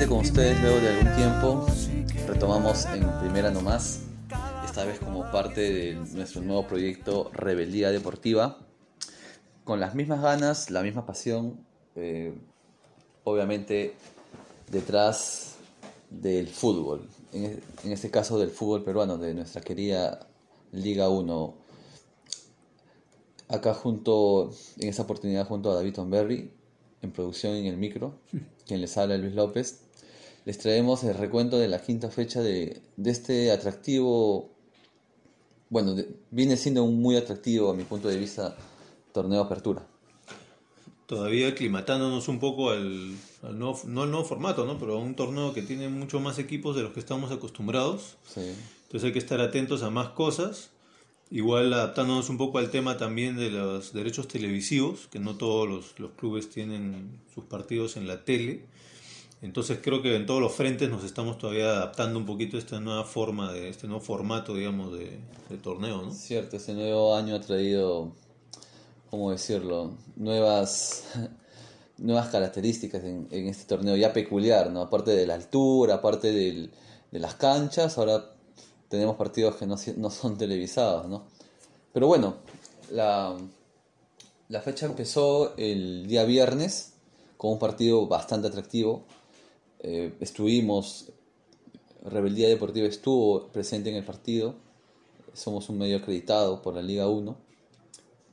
Nuevamente con ustedes luego de algún tiempo retomamos en Primera Nomás, esta vez como parte de nuestro nuevo proyecto Rebeldía Deportiva, con las mismas ganas, la misma pasión, eh, obviamente detrás del fútbol, en, en este caso del fútbol peruano, de nuestra querida Liga 1. Acá junto, en esta oportunidad junto a David Tomberry, en producción en el micro, quien les habla Luis López, les traemos el recuento de la quinta fecha de, de este atractivo, bueno, de- viene siendo un muy atractivo a mi punto de vista torneo apertura. Todavía aclimatándonos un poco al, al nuevo, no al nuevo formato, ¿no? Pero a un torneo que tiene mucho más equipos de los que estamos acostumbrados. Sí. Entonces hay que estar atentos a más cosas. Igual adaptándonos un poco al tema también de los derechos televisivos, que no todos los, los clubes tienen sus partidos en la tele. Entonces creo que en todos los frentes nos estamos todavía adaptando un poquito a esta nueva forma, de este nuevo formato, digamos, de, torneo, ¿no? Cierto, este nuevo año ha traído, ¿cómo decirlo? Nuevas, nuevas características en, en este torneo ya peculiar, ¿no? Aparte de la altura, aparte de las canchas, ahora tenemos partidos que no, son televisados, ¿no? Pero bueno, la fecha empezó el día viernes con un partido bastante atractivo. Eh, estuvimos, Rebeldía Deportiva estuvo presente en el partido somos un medio acreditado por la Liga 1.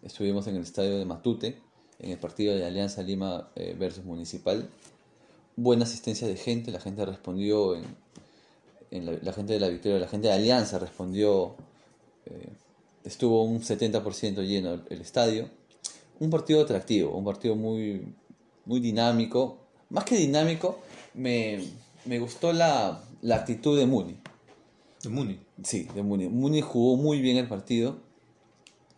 Estuvimos en el estadio de Matute, en el partido de Alianza Lima eh, versus Municipal. Buena asistencia de gente, la gente respondió, en, la gente de la Victoria, la gente de Alianza respondió, eh, estuvo un 70% lleno el, el estadio. Un partido atractivo, un partido muy, muy dinámico. Más que dinámico, me, me gustó la, la actitud de Muni. De Muni. Sí, de Muni. Muni jugó muy bien el partido.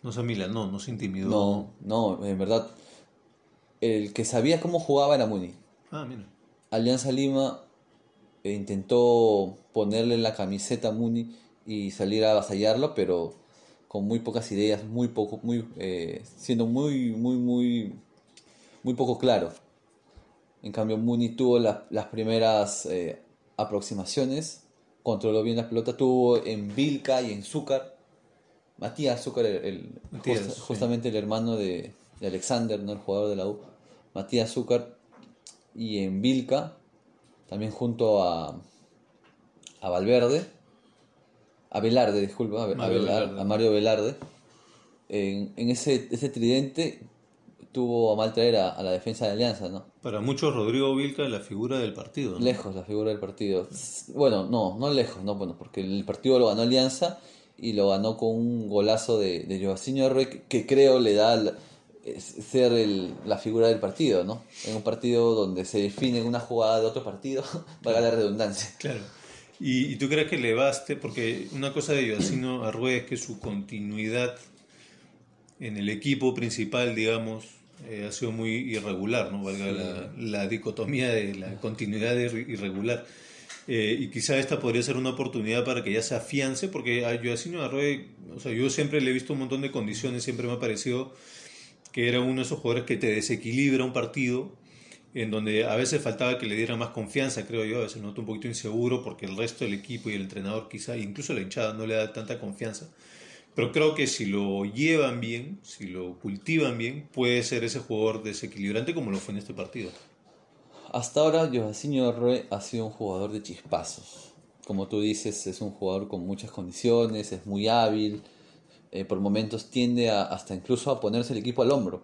No se amilanó, no se intimidó. No, no, en verdad. El que sabía cómo jugaba era Muni. Ah, mira. Alianza Lima eh, intentó ponerle la camiseta a Muni y salir a avasallarlo, pero con muy pocas ideas, muy poco, muy, eh, siendo muy, muy, muy, muy poco claro. En cambio, Muni tuvo la- las primeras eh, aproximaciones, controló bien la pelota, tuvo en Vilca y en Zúcar. Matías Zúcar, el, el- Matías, justa- sí. justamente el hermano de, de Alexander, ¿no? el jugador de la U. Matías Zúcar y en Vilca, también junto a, a Valverde, a Velarde, disculpa, a, a Mario Velar- Velarde. a Mario Velarde. En, en ese, ese tridente tuvo a mal traer a, a la defensa de Alianza, ¿no? Para muchos, Rodrigo Vilca es la figura del partido. ¿no? Lejos la figura del partido. Bueno, no, no lejos, no, bueno, porque el partido lo ganó Alianza y lo ganó con un golazo de, de Joaquín Arroyo que, que creo le da ser el- la figura del partido, ¿no? En un partido donde se define una jugada de otro partido, valga la redundancia. Claro. ¿Y, y tú crees que le baste? Porque una cosa de Yacino Arrué es que su continuidad en el equipo principal, digamos, eh, ha sido muy irregular, ¿no? Valga la, la dicotomía de la continuidad irre- irregular. Eh, y quizá esta podría ser una oportunidad para que ya se afiance, porque a Yacino Arrué, o sea, yo siempre le he visto un montón de condiciones, siempre me ha parecido que era uno de esos jugadores que te desequilibra un partido, en donde a veces faltaba que le diera más confianza, creo yo, a veces noto un poquito inseguro porque el resto del equipo y el entrenador quizá, incluso la hinchada no le da tanta confianza. Pero creo que si lo llevan bien, si lo cultivan bien, puede ser ese jugador desequilibrante como lo fue en este partido. Hasta ahora, Joaquín Arroyo ha sido un jugador de chispazos. Como tú dices, es un jugador con muchas condiciones, es muy hábil, eh, por momentos tiende a, hasta incluso a ponerse el equipo al hombro.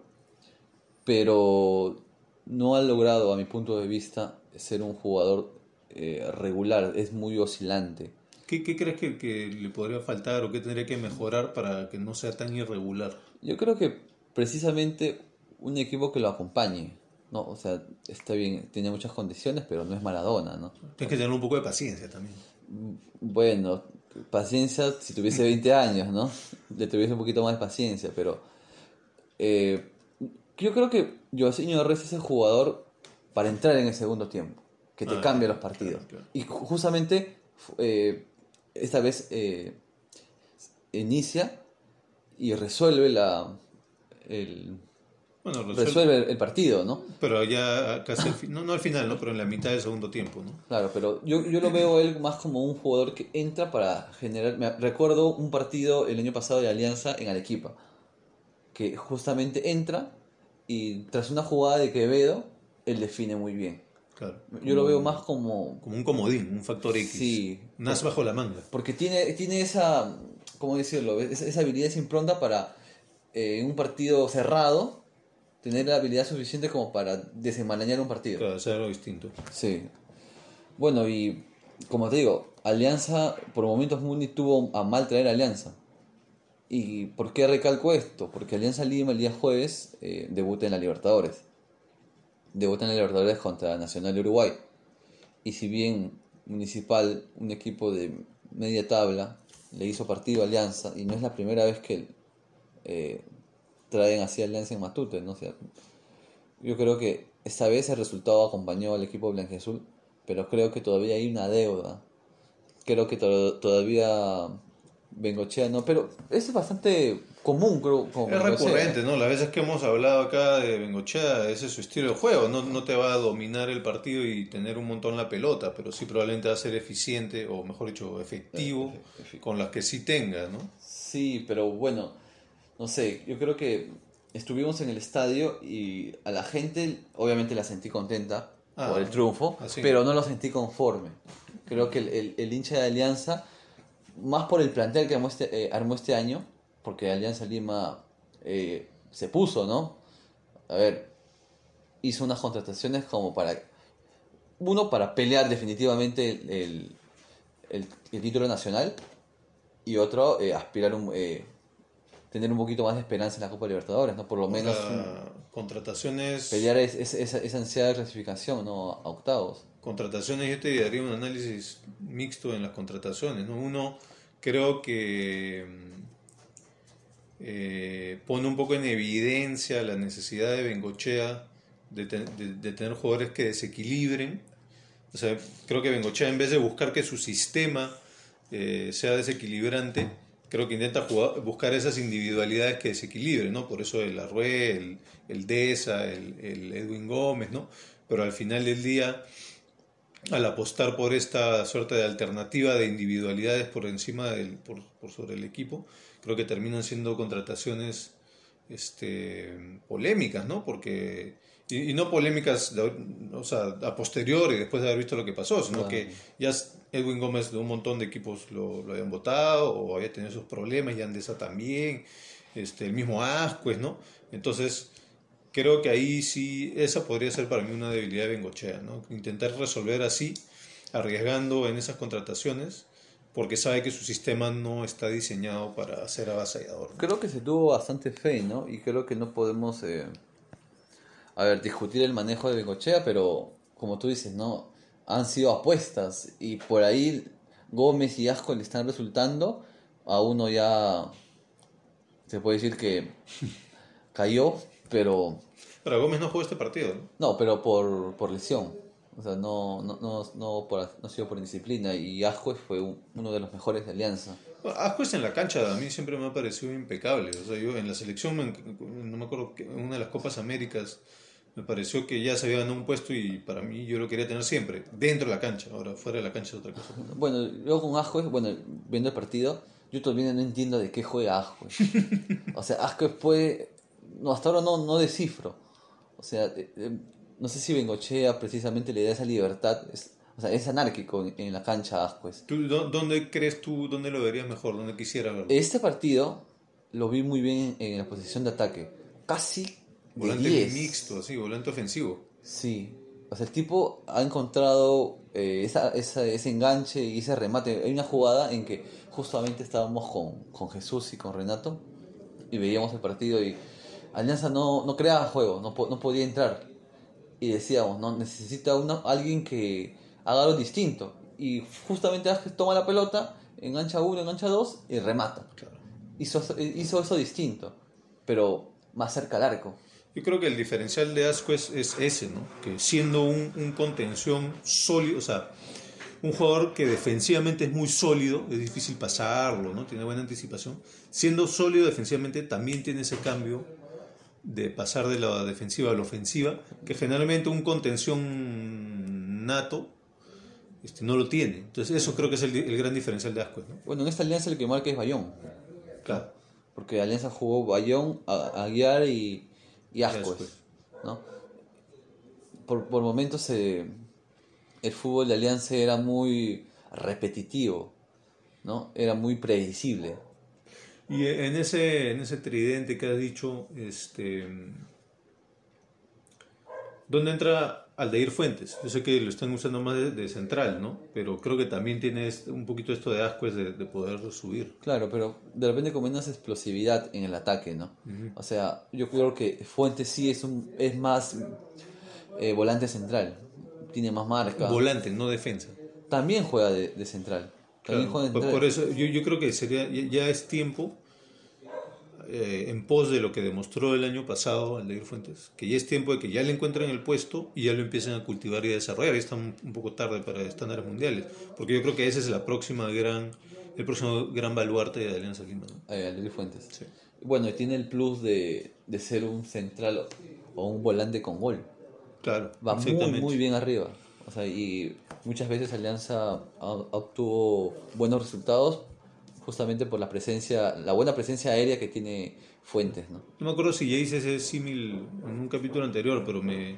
Pero no ha logrado, a mi punto de vista, ser un jugador eh, regular, es muy oscilante. ¿Qué, qué crees que, que le podría faltar o qué tendría que mejorar para que no sea tan irregular? Yo creo que precisamente un equipo que lo acompañe, ¿no? O sea, está bien, tiene muchas condiciones, pero no es Maradona, ¿no? Tienes que tener un poco de paciencia también. Bueno, paciencia si tuviese 20 años, ¿no? Le tuviese un poquito más de paciencia, pero eh, yo creo que Joaquín Torres es el jugador para entrar en el segundo tiempo. que te Ah, cambia los partidos. claro, claro. Y ju- justamente eh, esta vez eh, inicia y resuelve la el, Bueno, resuelve, resuelve el partido, ¿no? pero ya casi al no, no al final, ¿no? pero en la mitad del segundo tiempo. ¿no? Claro, pero yo, yo lo veo él más como un jugador que entra para generar... Me recuerdo un partido el año pasado de Alianza en Arequipa, que justamente entra y tras una jugada de Quevedo, él define muy bien. Claro. Yo lo veo más como... Como un comodín, un factor X. Sí. Bajo la manga. Porque tiene, tiene esa, ¿cómo decirlo? Esa, esa habilidad, esa impronta para eh, en un partido cerrado tener la habilidad suficiente como para desenmarañar un partido. Claro, hacer algo distinto. Sí. Bueno, y como te digo, Alianza, por momentos Muni tuvo a mal traer a Alianza. ¿Y por qué recalco esto? Porque Alianza Lima el día jueves eh, debuta en la Libertadores. Debuta en Libertadores contra Nacional de Uruguay. Y si bien Municipal, un equipo de media tabla, le hizo partido a Alianza, y no es la primera vez que eh, traen así a Alianza en Matute, ¿no? O sea, yo creo que esta vez el resultado acompañó al equipo blanquiazul, pero creo que todavía hay una deuda. Creo que to- todavía Bengochea no, pero es bastante común, creo. Es recurrente, ¿no? Las veces que hemos hablado acá de Bengochea, ese es su estilo de juego. No, no te va a dominar el partido y tener un montón la pelota, pero sí probablemente va a ser eficiente, o mejor dicho, efectivo, Efe- efe- con las que sí tenga, ¿no? Sí, pero bueno, no sé, yo creo que estuvimos en el estadio y a la gente obviamente la sentí contenta Ah, por el triunfo, así. pero no lo sentí conforme. Creo que el, el- el hincha de Alianza, más por el plantel que armó este, eh, armó este año, porque Alianza Lima eh, se puso, ¿no? A ver, hizo unas contrataciones como para, uno, para pelear definitivamente el, el- el- el título nacional y otro, eh, aspirar un, eh, tener un poquito más de esperanza en la Copa Libertadores, ¿no? Por lo menos sea, contrataciones, pelear es- es- esa, esa ansiada clasificación, ¿no? A octavos. contrataciones, yo te daría un análisis mixto en las contrataciones, ¿no? Uno, creo que eh, pone un poco en evidencia la necesidad de Bengochea de, te- de- de tener jugadores que desequilibren. O sea, creo que Bengochea, en vez de buscar que su sistema eh, sea desequilibrante, creo que intenta jugar- buscar esas individualidades que desequilibren, ¿no? Por eso el Arrué, el, el Deza, el, el Edwin Gómez, ¿no? Pero al final del día, al apostar por esta suerte de alternativa de individualidades por encima del, por, por sobre el equipo, creo que terminan siendo contrataciones este, polémicas, ¿no? Porque, y, y no polémicas, de- o sea, a posteriori, después de haber visto lo que pasó, sino Claro. que ya Edwin Gómez de un montón de equipos lo, lo habían votado o había tenido sus problemas, y Andesa también, este, el mismo Ascuez, ¿no? Entonces, creo que ahí sí, esa podría ser para mí una debilidad de Bengochea, ¿no? Intentar resolver así, arriesgando en esas contrataciones, porque sabe que su sistema no está diseñado para ser avasallador. ¿no? Creo que se tuvo bastante fe, ¿no? Y creo que no podemos, eh, a ver, discutir el manejo de Bengochea, pero como tú dices, ¿no? Han sido apuestas y por ahí Gómez y Asco le están resultando. A uno ya se puede decir que cayó, pero Pero Gómez no jugó este partido, ¿no? no, pero por, por lesión. O sea, no, no, no, no, por, no ha sido por indisciplina. Y Ascuez fue un- uno de los mejores de Alianza. Ascuez en la cancha a mí siempre me ha parecido impecable. O sea, yo en la selección, no me acuerdo, en una de las Copas Américas, me pareció que ya se había ganado un puesto y para mí yo lo quería tener siempre, dentro de la cancha. Ahora, fuera de la cancha es otra cosa. Bueno, luego con Ascuez, bueno, viendo el partido, yo todavía no entiendo de qué juega Ascuez. O sea, Ascuez puede... No, hasta ahora no, no descifro. O sea, eh, eh, no sé si Bengochea precisamente le da esa libertad. Es, o sea, es anárquico en, en la cancha Ascuez. ¿Tú, dó- ¿Dónde crees tú, dónde lo verías mejor, dónde quisiera verlo? Este partido lo vi muy bien en, la posición de ataque. Casi de volante 10. mixto, así, volante ofensivo. Sí. O sea, el tipo ha encontrado eh, esa, esa- ese enganche y ese remate. Hay una jugada en que justamente estábamos con, con Jesús y con Renato y veíamos el partido y Alianza no, no creaba juego, no, no podía entrar. Y decíamos, no necesita alguien que haga algo distinto. Y justamente Ángel toma la pelota, engancha uno, engancha dos y remata. Claro. Hizo, hizo eso distinto, pero más cerca al arco. Yo creo que el diferencial de Asco es, es ese, ¿no? Que siendo un, un contención sólido, o sea, un jugador que defensivamente es muy sólido, es difícil pasarlo, ¿no? Tiene buena anticipación. Siendo sólido defensivamente también tiene ese cambio de pasar de la defensiva a la ofensiva, que generalmente un contención nato este, no lo tiene. Entonces eso creo que es el, el gran diferencial de Ascuez, ¿no? Bueno, en esta alianza el que marca es Bayón. Claro. Porque Alianza jugó Bayón, Aguiar y, y Ascuez. ¿no? Por, por momentos se- el fútbol de Alianza era muy repetitivo, ¿no? Era muy predecible. Y en ese, en ese tridente que has dicho, este, ¿dónde entra Aldeir Fuentes? Yo sé que lo están usando más de, de central, ¿no? Pero creo que también tiene este- un poquito esto de Ascuez de, de poder subir. Claro, pero de repente con menos explosividad en el ataque, ¿no? O sea, yo creo que Fuentes sí es, un, es más eh, volante central, tiene más marca. Volante, no defensa. También juega de, de central. Claro, juega de por, central. por eso yo, yo creo que sería ya, es tiempo eh, en pos de lo que demostró el año pasado Aldeir Fuentes, que ya es tiempo de que ya le encuentren el puesto y ya lo empiecen a cultivar y a desarrollar. Ya está un, un poco tarde para estándares mundiales, porque yo creo que ese es la próxima gran el próximo gran baluarte de Alianza Lima. ¿no? Eh, Aldair Fuentes. Sí. Bueno, y tiene el plus de, de ser un central o un volante con gol. Claro, Va muy, muy bien arriba. O sea, y muchas veces Alianza obtuvo buenos resultados justamente por la presencia, la buena presencia aérea que tiene Fuentes, ¿no? No me acuerdo si ya hice ese símil en un capítulo anterior, pero me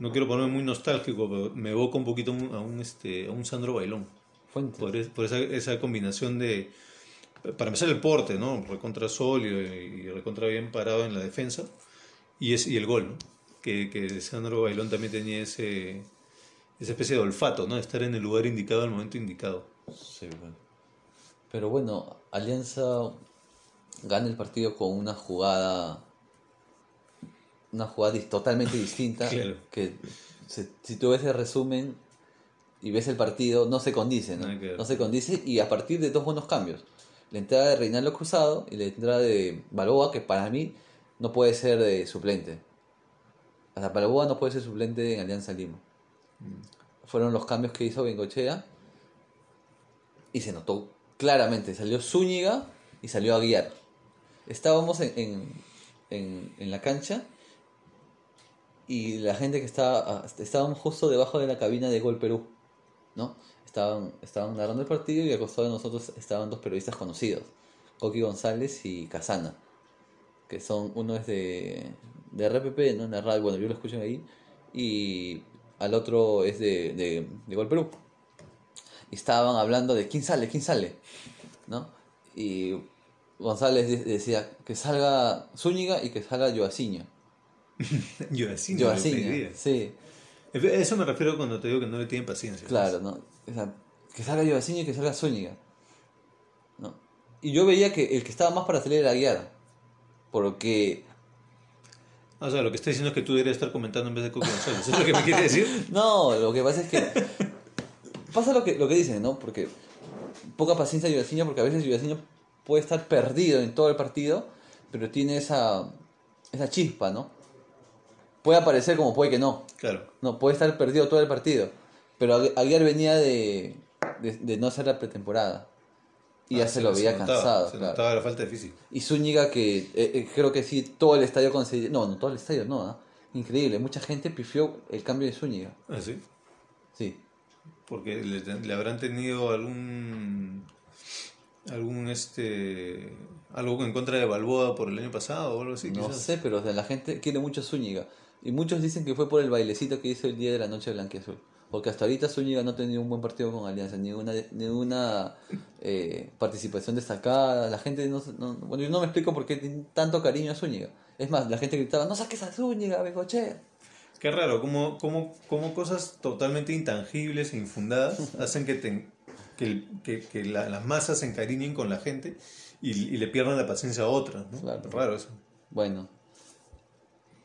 no quiero ponerme muy nostálgico, pero me evoca un poquito a un, este, a un Sandro Bailón. Fuentes. por, es- por esa, esa combinación de, para empezar el porte, ¿no? Recontra sólido y, y recontra bien parado en la defensa y, es, y el gol, ¿no? Que, que Sandro Bailón también tenía ese, esa especie de olfato, ¿no? Estar en el lugar indicado al momento indicado. Sí, bueno. Pero bueno, Alianza gana el partido con una jugada una jugada totalmente distinta Claro. que se- si tú ves el resumen y ves el partido no se condice, ¿no? Ver. No se condice y a partir de dos buenos cambios. La entrada de Reinaldo Cruzado y la entrada de Balboa que para mí no puede ser de suplente. O sea, Balboa no puede ser suplente en Alianza Lima. Fueron los cambios que hizo Bengochea y se notó claramente. Salió Zúñiga y salió Aguiar. Estábamos en, en, en- la cancha y la gente que estaba, estábamos justo debajo de la cabina de Gol Perú, ¿no? Estaban, estaban narrando el partido y al costado de nosotros estaban dos periodistas conocidos, Coqui González y Casana, que son, uno es de, de RPP, ¿no? En la radio, bueno, yo lo escucho ahí, y al otro es de, de, de Gol Perú. Y estaban hablando de quién sale, quién sale, ¿no? Y González de- decía que salga Zúñiga y que salga Joaciño. Yo así no lo Joaciño, pedía. sí, Eso me refiero cuando te digo que no le tienen paciencia. claro, ¿no? O sea, que salga Joaciño y que salga Zúñiga. ¿no? Y yo veía que el que estaba más para salir era Aguiar. Porque O sea, lo que está diciendo es que tú deberías estar comentando en vez de Coco González. ¿Eso es lo que me quiere decir? No, lo que pasa es que. pasa lo que, lo que dicen, ¿no? Porque poca paciencia Giovanni, porque a veces Giovanni puede estar perdido en todo el partido, pero tiene esa, esa chispa, ¿no? Puede aparecer como puede que no. Claro. No, puede estar perdido todo el partido. Pero Agu- Aguiar venía de, de, de no hacer la pretemporada. Y ya Ah, se lo veía notaba, cansado, Se claro. notaba la falta de físico. Y Zúñiga que eh, eh, creo que sí, todo el estadio concedió... No, no, todo el estadio no, ¿ah? Increíble, mucha gente pifió el cambio de Zúñiga. Ah, sí. Sí. Porque le, le habrán tenido algún algún este algo en contra de Balboa por el año pasado o algo así No quizás. sé, pero o sea, la gente quiere mucho a Zúñiga. Y muchos dicen que fue por el bailecito que hizo el día de la noche blanquiazul. Porque hasta ahorita Zúñiga no ha tenido un buen partido con Alianza, ninguna, ninguna eh, participación destacada. La gente no, no- Bueno, yo no me explico por qué tiene tanto cariño a Zúñiga. Es más, la gente gritaba, no saques a Zúñiga, Bengochea. Qué raro, como, como, como cosas totalmente intangibles e infundadas hacen que, te, que, que, que la- las masas se encariñen con la gente y, y le pierdan la paciencia a otras. ¿no? Claro. Raro eso. Bueno.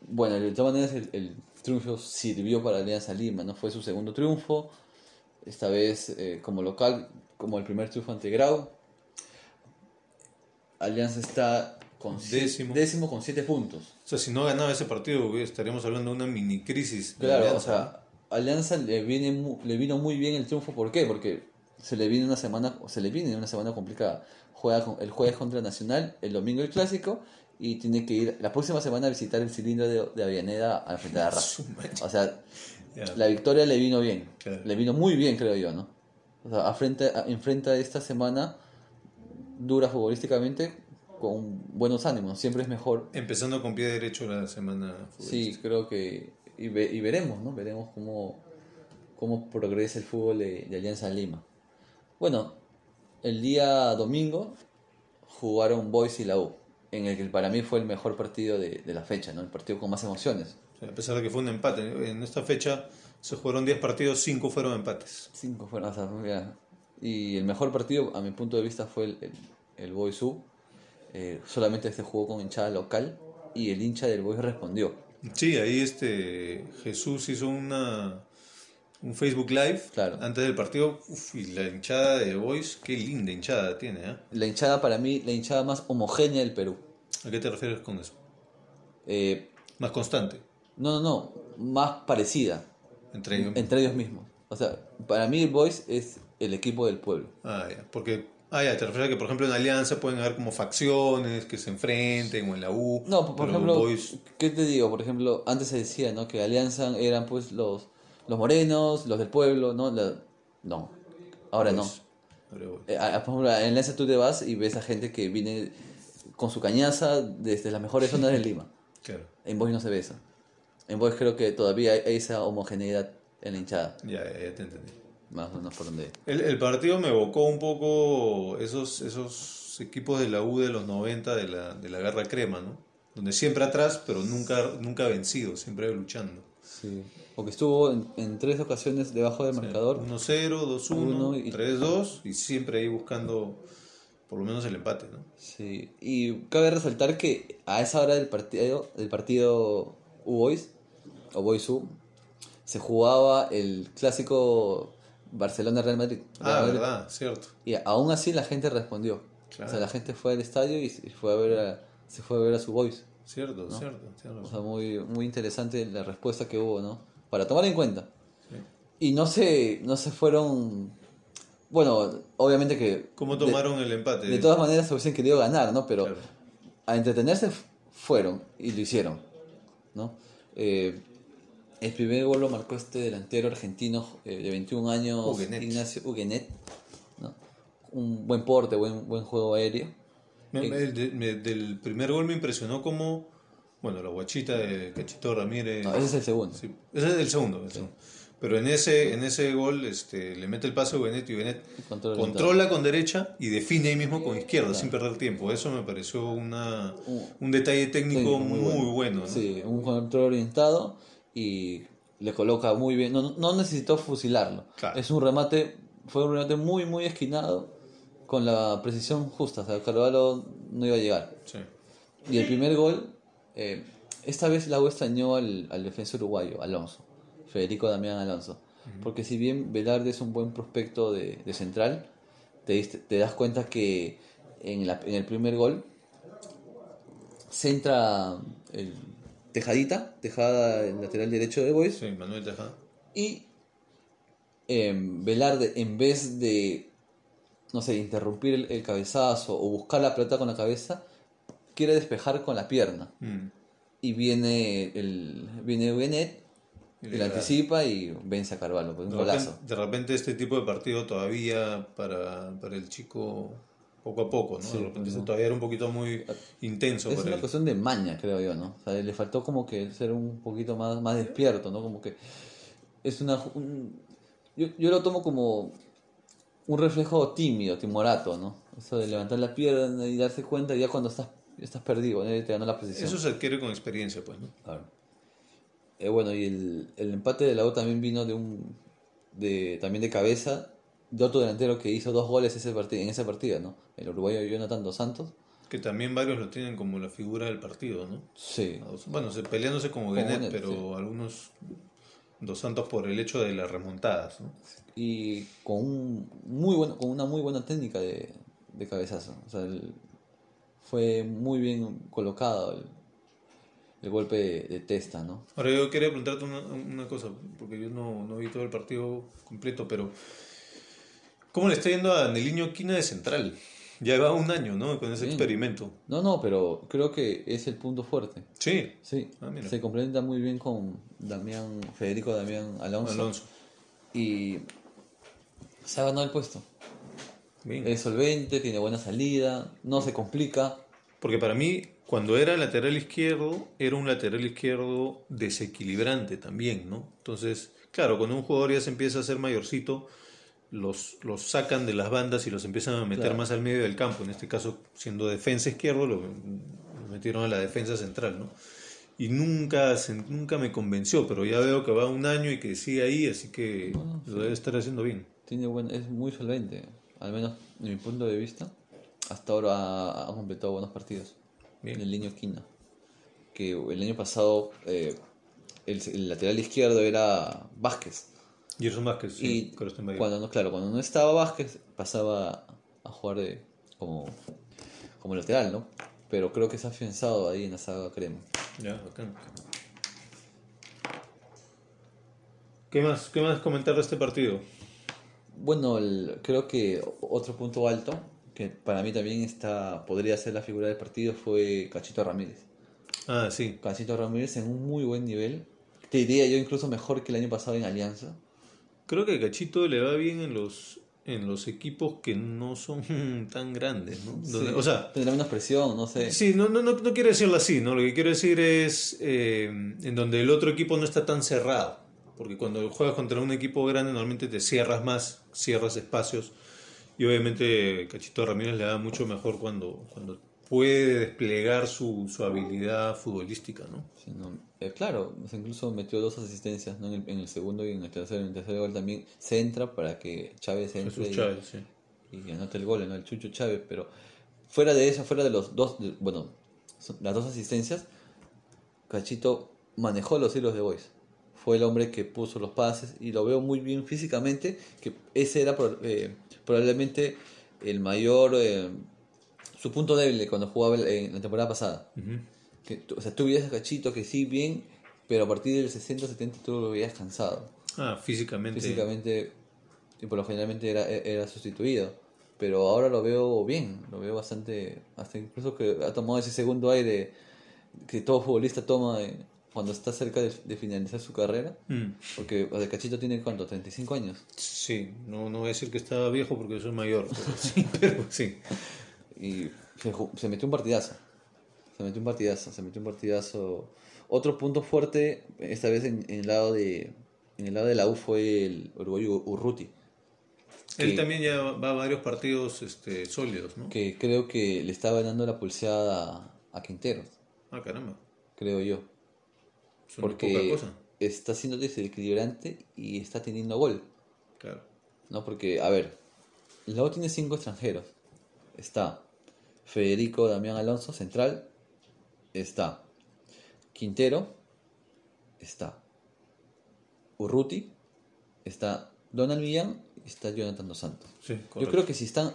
Bueno, de todas maneras el, el triunfo sirvió para Alianza Lima, ¿no? Fue su segundo triunfo. Esta vez eh, como local, como el primer triunfo ante Grau. Alianza está con Décimo. décimo con 7 puntos. O sea, si no ganaba ese partido, estaríamos hablando de una mini crisis. Claro, o sea, Alianza le, viene, le vino muy bien el triunfo. ¿Por qué? Porque se le viene una semana, se le viene una semana complicada. Juega con- el jueves contra Nacional, el domingo el clásico y tiene que ir la próxima semana a visitar el cilindro de, de Avellaneda al frente de Arras. Su madre. O sea, la victoria le vino bien. Claro. Le vino muy bien, creo yo, ¿no? O sea, afrenta, a- enfrenta esta semana dura futbolísticamente con buenos ánimos. Siempre es mejor Empezando con pie derecho la semana. Sí, creo que. Y, ve- y veremos, ¿no? Veremos cómo, cómo progresa el fútbol de, de Alianza Lima. Bueno, el día domingo jugaron Boys y la U, en el que para mí fue el mejor partido de, de la fecha, ¿no? El partido con más emociones. A pesar de que fue un empate. En esta fecha se jugaron 10 partidos, 5 fueron empates. Cinco fueron, o sea, ya. Y el mejor partido, a mi punto de vista, fue el, el, el Boys U. Eh, solamente se jugó con hinchada local y el hincha del Boys respondió. Sí, ahí este Jesús hizo una un Facebook Live Claro. antes del partido. Uf, y la hinchada de Boys, qué linda hinchada tiene, ¿eh? La hinchada, para mí, la hinchada más homogénea del Perú. ¿A qué te refieres con eso? Eh, Más constante No, no, no, más parecida entre ellos. entre ellos mismos. O sea, para mí el Boys es el equipo del pueblo. Ah, ya. Porque, ah, ya, te refieres a que, por ejemplo, en Alianza pueden haber como facciones que se enfrenten o en la U. No, por, ejemplo, Boys- ¿qué te digo? Por ejemplo, antes se decía, ¿no? Que Alianza eran pues los, los morenos, los del pueblo, ¿no? La- no, ahora no. Ahora Boys. Eh, a- a- por ejemplo, en Alianza tú te vas y ves a gente que viene con su cañaza desde las mejores zonas de Lima. Claro. En Boys no se ve eso. En Boys creo que todavía hay esa homogeneidad en la hinchada. Ya, ya, ya te entendí. Más o menos por donde... El, el partido me evocó un poco esos, esos equipos de la U de los 90 de la, de la Garra Crema, ¿no? Donde siempre atrás, pero nunca, nunca vencido, siempre luchando. Sí. Porque estuvo en, en tres ocasiones debajo del marcador. 1-0, 2-1, Uno y- 3-2 y siempre ahí buscando por lo menos el empate, ¿no? Sí. Y cabe resaltar que a esa hora del partido, del partido U-Boys, o Boys U, se jugaba el clásico Barcelona-Real Madrid. Ah, Madrid. verdad, cierto. Y aún así la gente respondió. Claro. O sea, la gente fue al estadio y se fue a ver a, se fue a, ver a su Boys. Cierto, cierto. tienes O sea, muy, muy interesante la respuesta que hubo, ¿no? Para tomar en cuenta. Sí. Y no se, no se fueron... Bueno, obviamente que... ¿Cómo de- tomaron el empate? De todas maneras se hubiesen querido ganar, ¿no? Pero Claro. a entretenerse fueron y lo hicieron, ¿no? Eh, el primer gol lo marcó este delantero argentino eh, de 21 años. Ignacio Huguenet, ¿no? Un buen porte, buen, buen juego aéreo. Me- el de- me- del primer gol me impresionó como, bueno, la guachita de Cachito Ramírez. No, ese es el segundo. Sí, ese es el segundo. el segundo. Pero en ese, en ese gol este, le mete el pase a Benet y Benet Controla controla con derecha y define ahí mismo con izquierda sin perder tiempo. Eso me pareció una, un detalle técnico, Técnico muy, bueno. ¿no? Sí, un control orientado y le coloca muy bien. No, no- no necesitó fusilarlo. Claro. Es un remate, fue un remate muy, muy esquinado con la precisión justa. O sea, Carvalho no iba a llegar. Sí. Y el primer gol, eh, esta vez la U extrañó al, al defensor uruguayo, Alonso, Federico Damián Alonso. Porque si bien Velarde es un buen prospecto de, de central, te, te das cuenta que en, la- en el primer gol centra el Tejadita, Tejada el lateral derecho de Boys, Sí, Manuel Tejada. y em, Velarde, en vez de, no sé, interrumpir el, el cabezazo o buscar la pelota con la cabeza, quiere despejar con la pierna. Mm. Y viene el viene Benet, Y le anticipa y vence a Carvalho, pues un De golazo. repente, de repente este tipo de partido todavía para, para el chico poco a poco, ¿no? Sí, de repente pues, no. todavía era un poquito muy intenso Es para una él. cuestión de maña, creo yo, ¿no? O sea, le faltó como que ser un poquito más, más despierto, ¿no? Como que es una... un- yo, yo lo tomo como un reflejo tímido, timorato, ¿no? Eso de levantar la pierna y darse cuenta ya cuando estás, estás perdido, ¿no? te ganó la posición. Eso se adquiere con experiencia, pues, ¿no? Claro. Eh, bueno, y el, el empate de la U también vino de un... De, también de cabeza de otro delantero que hizo dos goles ese partido, en esa partida, ¿no? El uruguayo Jonathan Dos Santos. Que también varios lo tienen como la figura del partido, ¿no? Sí, Bueno, se, peleándose como Como Genet, Genet, pero sí. algunos dos santos por el hecho de las remontadas, ¿no? y con un muy bueno, con una muy buena técnica de, de cabezazo. O sea, el- fue muy bien colocado el, el golpe de, de testa, ¿no? Ahora yo quería preguntarte una, una cosa, porque yo no, no vi todo el partido completo, pero ¿cómo le está yendo a Neliño Quina de Central? Ya va un año, ¿no? Con ese Bien. experimento. No, no, pero creo que es el punto fuerte. Sí, Sí, Ah, mira. se complementa muy bien con Damián, Federico Damián Alonso. Alonso. Y se ha ganado el puesto. Bien. Es solvente, tiene buena salida, no se complica. Porque para mí, cuando era lateral izquierdo, era un lateral izquierdo desequilibrante también, ¿no? Entonces, claro, cuando un jugador ya se empieza a hacer mayorcito, los, los sacan de las bandas y los empiezan a meter Claro. más al medio del campo. En este caso, siendo defensa izquierdo, lo, lo metieron a la defensa central, ¿no? Y nunca, nunca me convenció, pero ya veo que va un año y que sigue ahí, así que lo debe estar haciendo bien. Tiene buen, es muy solvente, al menos de mi punto de vista. Hasta ahora ha, ha completado buenos partidos. Bien. En el niño Quina. Que el año pasado eh, el, el lateral izquierdo era Vázquez. Gerson Vázquez, sí, y cuando no, claro, cuando no estaba Vázquez, pasaba a jugar de, como, como lateral, ¿no? Pero creo que se ha afianzado ahí en la saga crema. Ya, bacán. ¿Qué más, ¿Qué más comentar de este partido? Bueno, el- creo que otro punto alto, que para mí también está, podría ser la figura del partido, fue Cachito Ramírez. Ah, sí. Cachito Ramírez en un muy buen nivel. Te diría yo incluso mejor que el año pasado en Alianza. Creo que Cachito le va bien en los en los equipos que no son tan grandes, ¿no? Donde- Sí, O sea, tendrá menos presión, no sé. sí, no, no, no, no quiero decirlo así, ¿no? Lo que quiero decir es eh, en donde el otro equipo no está tan cerrado. Porque cuando juegas contra un equipo grande normalmente te cierras más, cierras espacios. Y obviamente Cachito Ramírez le da mucho mejor cuando, cuando puede desplegar su, su habilidad futbolística, ¿no? Sí, no, eh, claro, incluso metió dos asistencias ¿no? en, el, en el segundo y en el tercero. En el tercer gol también se entra para que Chávez entre Jesús y, Chávez, sí. y anote el gol, ¿no? el Chucho Chávez. Pero fuera de eso, fuera de los dos, de- bueno, las dos asistencias, Cachito manejó los hilos de Boys. Fue el hombre que puso los pases y lo veo muy bien físicamente, que ese era eh, probablemente el mayor, eh, su punto débil cuando jugaba en la temporada pasada. Ujú. Que, tú- o sea, tú veías a Cachito que sí, bien, pero a partir del 60-70 tú lo veías cansado. Ah, físicamente. Físicamente, y por lo generalmente era, e, era sustituido. Pero ahora lo veo bien, lo veo bastante, hasta incluso que ha tomado ese segundo aire que todo futbolista toma cuando está cerca de, de finalizar su carrera. Mm. Porque sea, Cachito tiene, ¿cuánto? 35 años. Sí, no, no voy a decir que estaba viejo porque soy mayor, pero sí, pero sí. Y se, metió un partidazo. Se metió un partidazo, se metió un partidazo. Otro punto fuerte, esta vez en, en el lado de en el lado de la U fue el uruguayo Urruti, Él también ya va a varios partidos este, sólidos, ¿no? que creo que le estaba dando la pulseada a, a Quinteros, Ah, caramba. creo yo. Porque cosa. está siendo desequilibrante y está teniendo gol. Claro. ¿no? Porque, a ver, la U tiene cinco extranjeros. Está Federico Damián Alonso, central. Está Quintero. Está Urruti. Está Donald Millán. Y está Jonathan Dos Santos. Sí, Yo creo que si están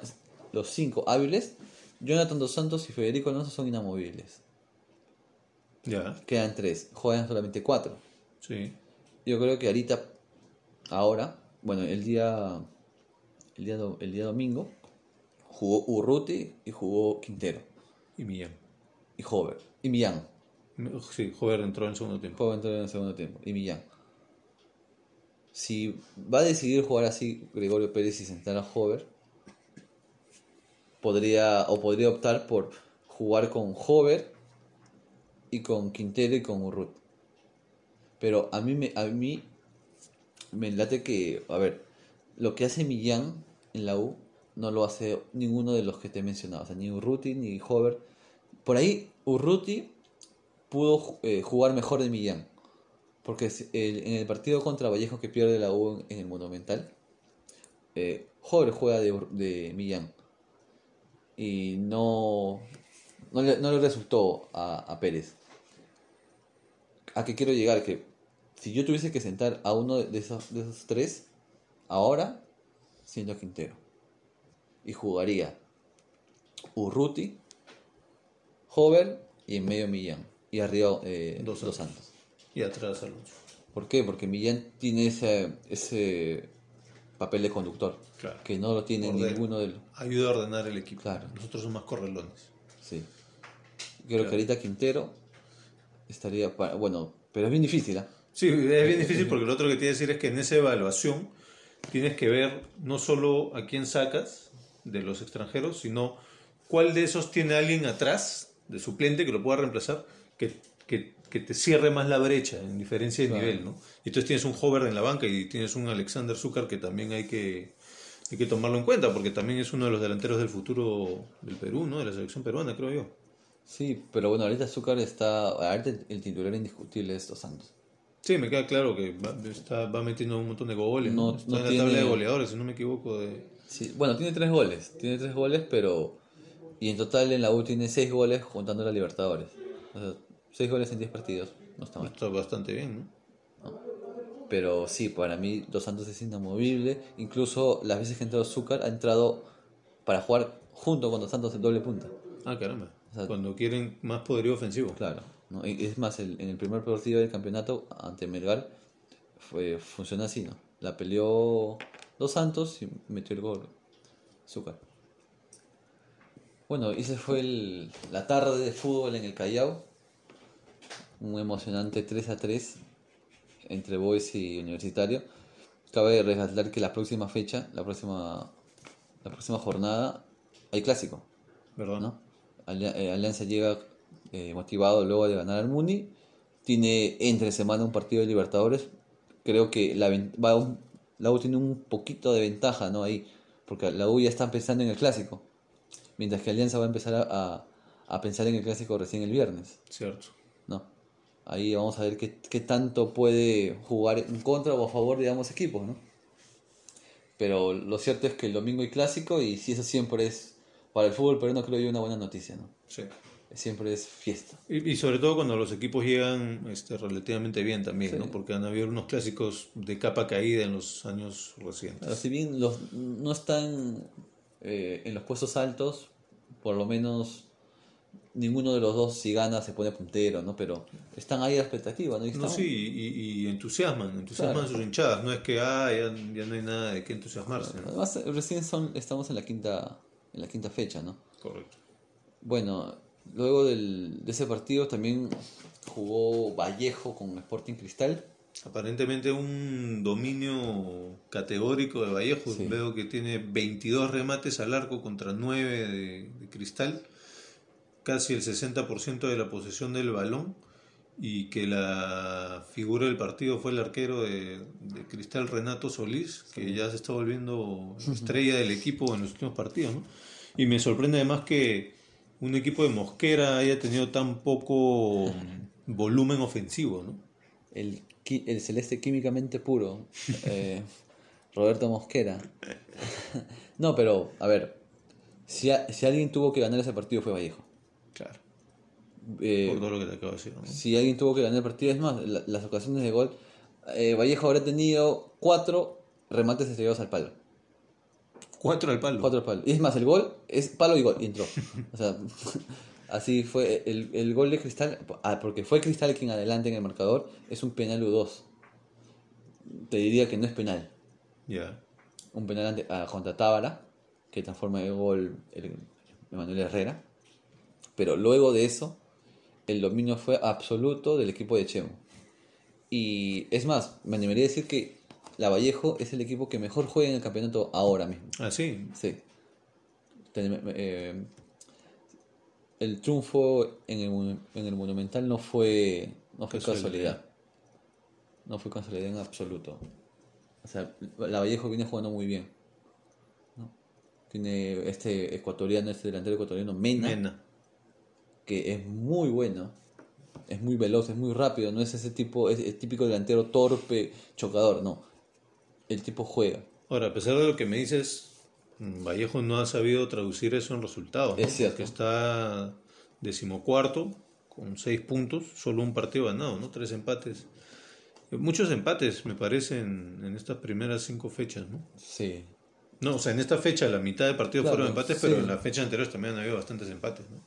los cinco hábiles, Jonathan Dos Santos y Federico Alonso son inamovibles. Ya, Quedan tres, juegan solamente cuatro. sí. Yo creo que ahorita, ahora, bueno, el día, el día, do- el día domingo, jugó Urruti y jugó Quintero. Y Millán. Y Hover. Y Millán. Sí, Jover entró en el segundo tiempo. Hover entró en el segundo tiempo. Y Millán. Si va a decidir jugar así Gregorio Pérez y sentar a Hover, podría, o podría optar por jugar con Hover y con Quintero y con Urruti. Pero a mí me, a mí me late que, a ver, lo que hace Millán en la U no lo hace ninguno de los que te he mencionado, o sea, ni Urruti ni Hover. Por ahí Urruti pudo eh, jugar mejor de Millán, porque el- en el partido contra Vallejo que pierde la U en, el Monumental, eh, Hover juega de, de Millán y no, no, le, no le resultó a, a Pérez. ¿A qué quiero llegar? Que si yo tuviese que sentar a uno de esos, de esos tres, ahora siendo Quintero. Y jugaría Urruti Hover y en medio Millán. Y arriba eh, Dos Dos Santos. Y atrás Alonso. ¿Por qué? Porque Millán tiene ese, ese papel de conductor. Claro. Que no lo tiene ninguno de los... Ayuda a ordenar el equipo. Claro. Nosotros somos más correlones. Sí. Creo Claro. que ahorita Quintero estaría para... Bueno, pero es bien difícil, ¿ah? Sí, es bien difícil porque lo otro que te iba a decir es que en esa evaluación tienes que ver no solo a quién sacas de los extranjeros, sino cuál de esos tiene alguien atrás de suplente que lo pueda reemplazar, que, que, que te cierre más la brecha en diferencia de Claro. nivel, ¿no? Y entonces tienes un Hover en la banca y tienes un Alexander Zúcar que también hay que, hay que tomarlo en cuenta, porque también es uno de los delanteros del futuro del Perú, ¿no? De la selección peruana, creo yo. Sí, pero bueno, ahorita Azúcar está... Ahorita el titular indiscutible es Dos Santos. Sí, me queda claro que va, está, va metiendo un montón de goles, ¿no? No- Está no en la tiene- tabla de goleadores, si no me equivoco, de... Sí, bueno, tiene tres goles. Tiene tres goles, pero... Y en total en la U tiene seis goles juntando la Libertadores. O sea, seis goles en diez partidos. No está mal. Está bastante bien, ¿no? Pero sí, para mí Dos Santos es inamovible. Incluso las veces que ha entrado Azúcar ha entrado para jugar junto con Dos Santos en doble punta. Ah, caramba. Sea- Cuando quieren más poderío ofensivo. Claro. ¿no? Es más, el- en el primer partido del campeonato ante Melgar fue, funcionó así, ¿no? La peleó Dos Santos y metió el gol Azúcar. Bueno, y ese fue el- la tarde de fútbol en el Callao. Un emocionante 3 a 3 entre Boys y Universitario. Cabe resaltar que la próxima fecha, la próxima, la próxima jornada, hay clásico. ¿Verdad? ¿no? Eh, Alianza llega eh, motivado luego de ganar al Muni. Tiene entre semana un partido de Libertadores. Creo que la, va un- la U tiene un poquito de ventaja ¿no? ahí. Porque la U ya está pensando en el clásico. Mientras que Alianza va a empezar a, a- a pensar en el clásico recién el viernes. Cierto. ¿no? Ahí vamos a ver qué, qué tanto puede jugar en contra o a favor de ambos equipos. ¿no? Pero lo cierto es que el domingo hay clásico y si eso siempre es, para el fútbol peruano creo yo una buena noticia. ¿no? Sí. Siempre es fiesta. Y, y sobre todo cuando los equipos llegan este, relativamente bien también, Sí. ¿no? Porque han habido unos clásicos de capa caída en los años recientes. si bien los, no están eh, en los puestos altos, por lo menos ninguno de los dos si gana se pone puntero, ¿no? Pero están ahí a expectativa, ¿no? Y No, están- sí, y, y entusiasman, entusiasman Claro. sus hinchadas. No es que ah, ya, ya no hay nada de qué entusiasmarse. ¿no? Además, recién son, estamos en la quinta, en la quinta fecha, ¿no? Correcto. Bueno, luego del, de ese partido también jugó Vallejo con Sporting Cristal. Aparentemente un dominio categórico de Vallejo. Sí. Veo que tiene 22 remates al arco contra 9 de, de Cristal. Casi el 60% de la posesión del balón. Y que la figura del partido fue el arquero de, de Cristal Renato Solís, que ya se está volviendo estrella del equipo en los últimos partidos. ¿no? Y me sorprende además que un equipo de Mosquera haya tenido tan poco volumen ofensivo. ¿no? El, celeste químicamente puro. eh, Roberto Mosquera. no, pero, a ver. Si, a- si alguien tuvo que ganar ese partido fue Vallejo. Claro. Eh, Por todo lo que te acabo de decir. ¿no? si alguien tuvo que ganar el partido, es más, la- las ocasiones de gol. eh, Vallejo habrá tenido cuatro remates estrellados al palo. Cuatro al palo. Cuatro palos. Y es más, el gol es palo y gol, y entró. O sea, así fue. El, el gol de Cristal, ah, porque fue Cristal quien adelante en el marcador, es un penal U2. Te diría que no es penal. Ya. Un penal ante, ah, contra Tábara, que transforma el gol el, Emanuel Herrera. Pero luego de eso, el dominio fue absoluto del equipo de Chemo. Y es más, me animaría a decir que la Vallejo es el equipo que mejor juega en el campeonato ahora mismo. Ah, sí. Sí. Ten- eh, el triunfo en el, en el Monumental no fue, no fue Casualidad. casualidad. No fue casualidad en absoluto. O sea, la Vallejo viene jugando muy bien. ¿no? Tiene este ecuatoriano, este delantero ecuatoriano, Mena, Mena. que es muy bueno. Es muy veloz, es muy rápido. No es ese tipo, es el típico delantero torpe, chocador. No. El tipo juega. Ahora, a pesar de lo que me dices, mm, Vallejo no ha sabido traducir eso en resultados. ¿no? Es cierto. Porque está decimocuarto, con seis puntos, solo un partido ganado, ¿no? Tres empates. Eh, Muchos empates, me parece, en, en estas primeras cinco fechas, ¿no? Sí. No, o sea, en esta fecha la mitad de partidos Claro, fueron empates, sí. pero en las fechas anteriores también han habido bastantes empates, ¿no?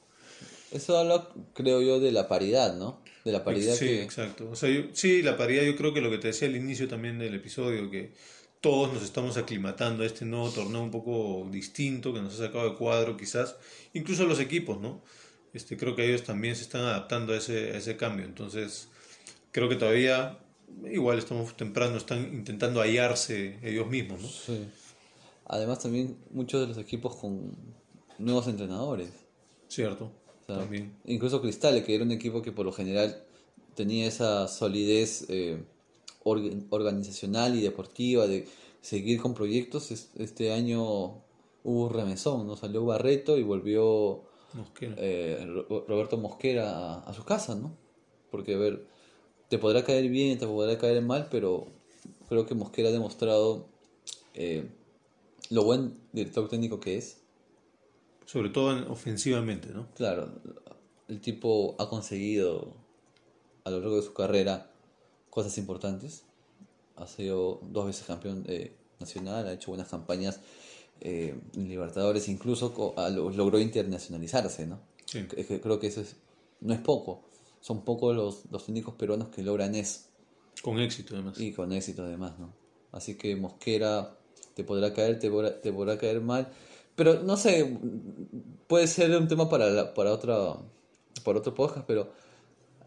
Eso habla, creo yo, de la paridad, ¿no? De la paridad sí, que... exacto. O sea, yo- sí, la paridad, yo creo que lo que te decía al inicio también del episodio, que todos nos estamos aclimatando a este nuevo torneo un poco distinto, que nos ha sacado de cuadro quizás, incluso los equipos, ¿no? Este, creo que ellos también se están adaptando a ese, a ese cambio. Entonces, creo que todavía, igual estamos temprano, están intentando hallarse ellos mismos, ¿no? Sí. Además también muchos de los equipos con nuevos entrenadores. Cierto. También. Incluso Cristales, que era un equipo que por lo general tenía esa solidez eh, orga- organizacional y deportiva de seguir con proyectos, es- este año hubo remesón, ¿no? Salió Barreto y volvió Mosquera. eh, Ro- Roberto Mosquera a, a su casa, ¿no? Porque, a ver, te podrá caer bien, te podrá caer mal, pero creo que Mosquera ha demostrado eh, lo buen director técnico que es. Sobre todo en- ofensivamente, ¿no? Claro, el tipo ha conseguido a lo largo de su carrera cosas importantes. Ha sido dos veces campeón eh, nacional, ha hecho buenas campañas eh, en Libertadores, incluso a- lo- logró internacionalizarse, ¿no? Sí. Es que creo que eso es, no es poco. Son pocos los, los técnicos peruanos que logran eso Con éxito, además. y con éxito además, ¿no? Así que Mosquera te podrá caer, te podrá, te podrá caer mal, pero no sé, puede ser un tema para la- para otra para otro podcast, pero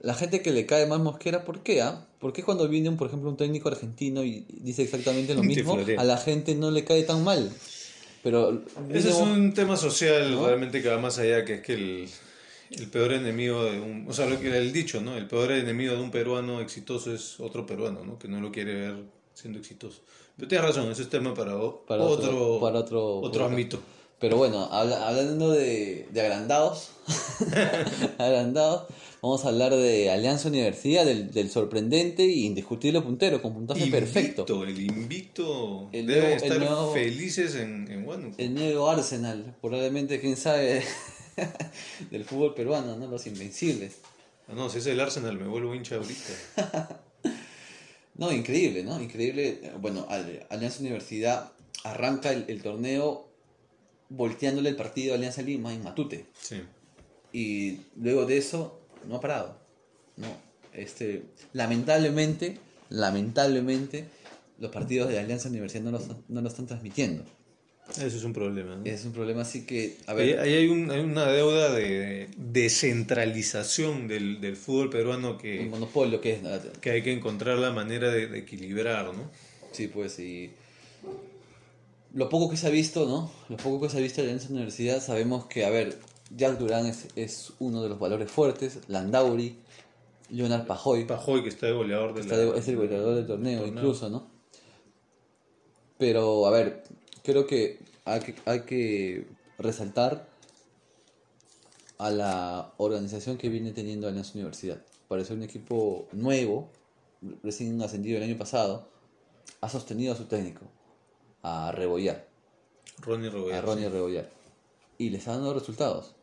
la gente que le cae mal Mosquera, ¿por qué? ah? ¿Por qué cuando viene, un, por ejemplo, un técnico argentino y dice exactamente lo mismo, a la gente no le cae tan mal? Pero Ese es un tema social ¿No? realmente que va más allá, que es que el, el peor enemigo de un... O sea, lo que el dicho, ¿no? El peor enemigo de un peruano exitoso es otro peruano, ¿no? Que no lo quiere ver siendo exitoso. Pero tienes razón, ese es tema para, otro, otro- para otro- otro ámbito. Pero bueno, habla- hablando de, de agrandados, agrandados, vamos a hablar de Alianza Universidad, del, del sorprendente e indiscutible puntero, con puntaje perfecto. Invicto, el invicto. El Deben nuevo- el estar nuevo- felices en, en. El nuevo Arsenal, probablemente, quién sabe, del fútbol peruano, ¿no? Los invencibles. Ah, no, si es el Arsenal me vuelvo hincha ahorita. No, increíble, ¿no? Increíble. Bueno, Al- Alianza Universidad arranca el, el torneo volteándole el partido a Alianza Lima en Matute. Sí. y luego de eso no ha parado no este lamentablemente lamentablemente los partidos de Alianza Universidad no lo, están- no lo están transmitiendo Ese es un problema. ¿no? es un problema así que a ver ahí hay, un- hay una deuda de descentralización del, del fútbol peruano un que, monopolio que es ¿no? que hay que encontrar la manera de, de equilibrar, ¿no? sí pues y lo poco que se ha visto no lo poco que se ha visto de Alianza Universidad sabemos que a ver Jack Durán es, es uno de los valores fuertes Landauri Leonard Pajoy Pajoy, que está de goleador de Está la- de- es el goleador del torneo, torneo. incluso, ¿no? Pero, a ver, creo que hay que, hay que resaltar a la organización que viene teniendo Alianza Universidad. Parece un equipo nuevo, recién ascendido el año pasado, ha sostenido a su técnico, a Rebollar, Ronnie a Rebollar. Ronnie Rebollar, y les ha dado resultados.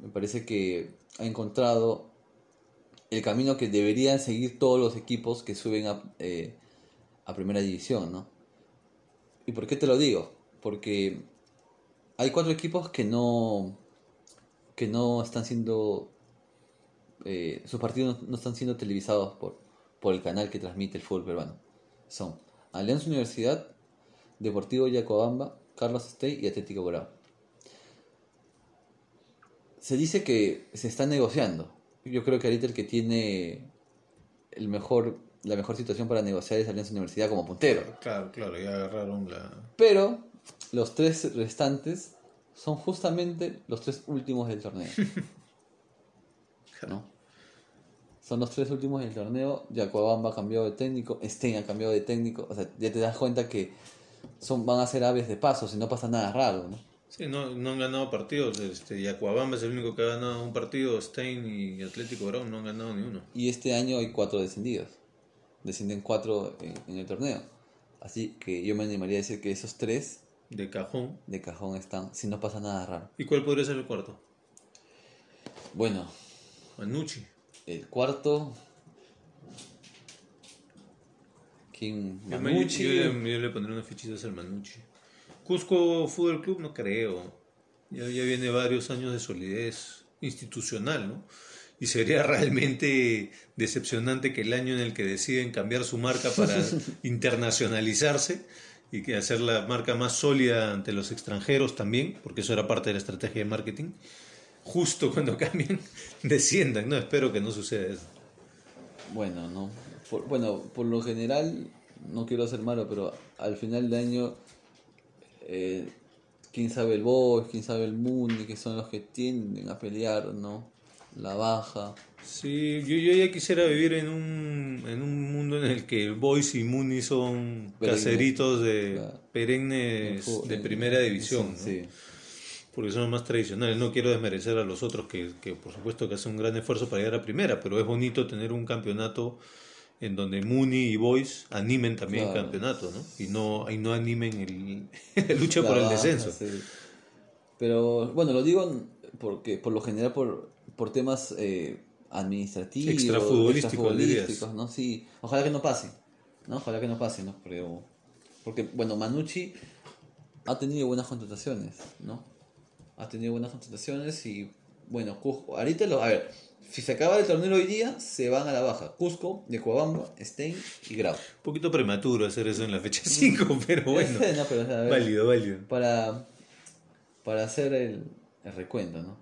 Me parece que ha encontrado el camino que deberían seguir todos los equipos que suben a, eh, a primera división, ¿no? ¿Y por qué te lo digo? Porque hay cuatro equipos que no que no están siendo eh, sus partidos no, están siendo televisados por, por el canal que transmite el fútbol peruano. Son Alianza Universidad, Deportivo Yacobamba, Carlos Stey y Atlético Bravo. Se dice que se está negociando. Yo creo que ahorita el que tiene el mejor, la mejor situación para negociar es Alianza Universidad como puntero. Claro, claro, ya agarraron la... Pero los tres restantes son justamente los tres últimos del torneo. ¿No? Son los tres últimos del torneo. Yacobamba ha cambiado de técnico, Stein ha cambiado de técnico. O sea, ya te das cuenta que son, van a ser aves de paso, si no pasa nada raro, ¿no? Sí, no, no han ganado partidos. Este, Yacuabamba es el único que ha ganado un partido. Stein y Atlético Brown no han ganado ni uno. Y este año hay cuatro descendidos. Descienden cuatro en, en el torneo. Así que yo me animaría a decir que esos tres De cajón. de cajón están, si no pasa nada raro. ¿Y cuál podría ser el cuarto? Bueno, Manucci. el cuarto. ¿Quién? Yo, Manucci. yo le, yo le pondré unas fichitas al Manucci. Cusco Fútbol Club no creo. Ya, ya viene varios años de solidez. institucional, ¿no? Y sería realmente decepcionante que el año en el que deciden cambiar su marca para internacionalizarse y que hacer la marca más sólida ante los extranjeros también, porque eso era parte de la estrategia de marketing, justo cuando cambien, desciendan. No, espero que no suceda eso. Bueno, no. Por- bueno, por lo general, no quiero ser malo, pero al final del año, eh, quién sabe el Boys, quién sabe el Mundi, que son los que tienden a pelear, ¿no? La baja. Sí, yo, yo ya quisiera vivir en un, en un mundo en el que Boys y Muni son caseritos de Claro. perennes En de en- primera división, ¿no? Sí. porque son más tradicionales. No quiero desmerecer a los otros que, que por supuesto que hacen un gran esfuerzo para llegar a primera, pero es bonito tener un campeonato en donde Muni y Boys animen también el campeonato, ¿no? Y no, y no animen el, la lucha por el descenso. sí. Pero bueno, lo digo porque por lo general por, por temas eh, administrativos, Extrafutbolísticos, extrafutbolísticos, ¿no? Sí, ojalá que no pase, ¿no? Ojalá que no pase, ¿no? Pero, porque, bueno, Manucci ha tenido buenas contrataciones, ¿no? Ha tenido buenas contrataciones y, bueno, Cusco, ahorita, lo, a ver, si se acaba el torneo hoy día, se van a la baja. Cusco, Yacuabamba, Stein y Grau. Un poquito prematuro hacer eso en la fecha 5, pero bueno, No, pero, o sea, a ver, válido, válido. para, para hacer el, el recuento, ¿no?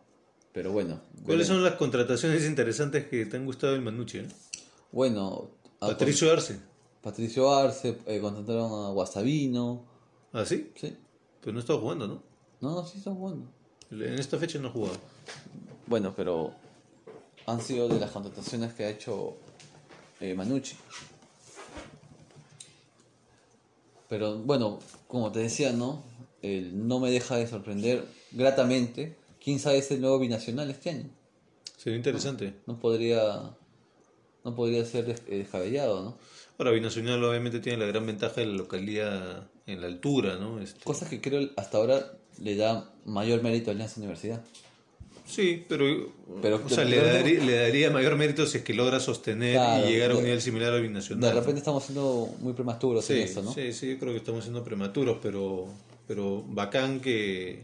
Pero bueno. ¿Cuáles veremos. son las contrataciones interesantes que te han gustado del Manucci? eh? Bueno, Patricio Arce. Patricio Arce, eh, contrataron a Guastavino, ¿Ah, sí? ¿sí? Pero no estaba jugando, ¿no? No, no, sí están jugando. En esta fecha no ha jugado. Bueno, pero han sido de las contrataciones que ha hecho eh, Manucci. Pero bueno, como te decía, ¿no? El no me deja de sorprender gratamente. ¿Quién sabe es el nuevo binacional este año? Sería interesante. No podría, no podría ser eh, descabellado, ¿no? Ahora, Binacional obviamente tiene la gran ventaja de la localidad en la altura, ¿no? Este, Cosa que creo hasta ahora le da mayor mérito a Alianza Universidad. Sí, pero, Pero o sea, de le, daría, le daría mayor mérito si es que logra sostener Claro, y llegar a un de- nivel similar al De Binacional. repente estamos siendo muy prematuros sí, en esto, ¿no? sí, sí, yo creo que estamos siendo prematuros, pero, pero bacán que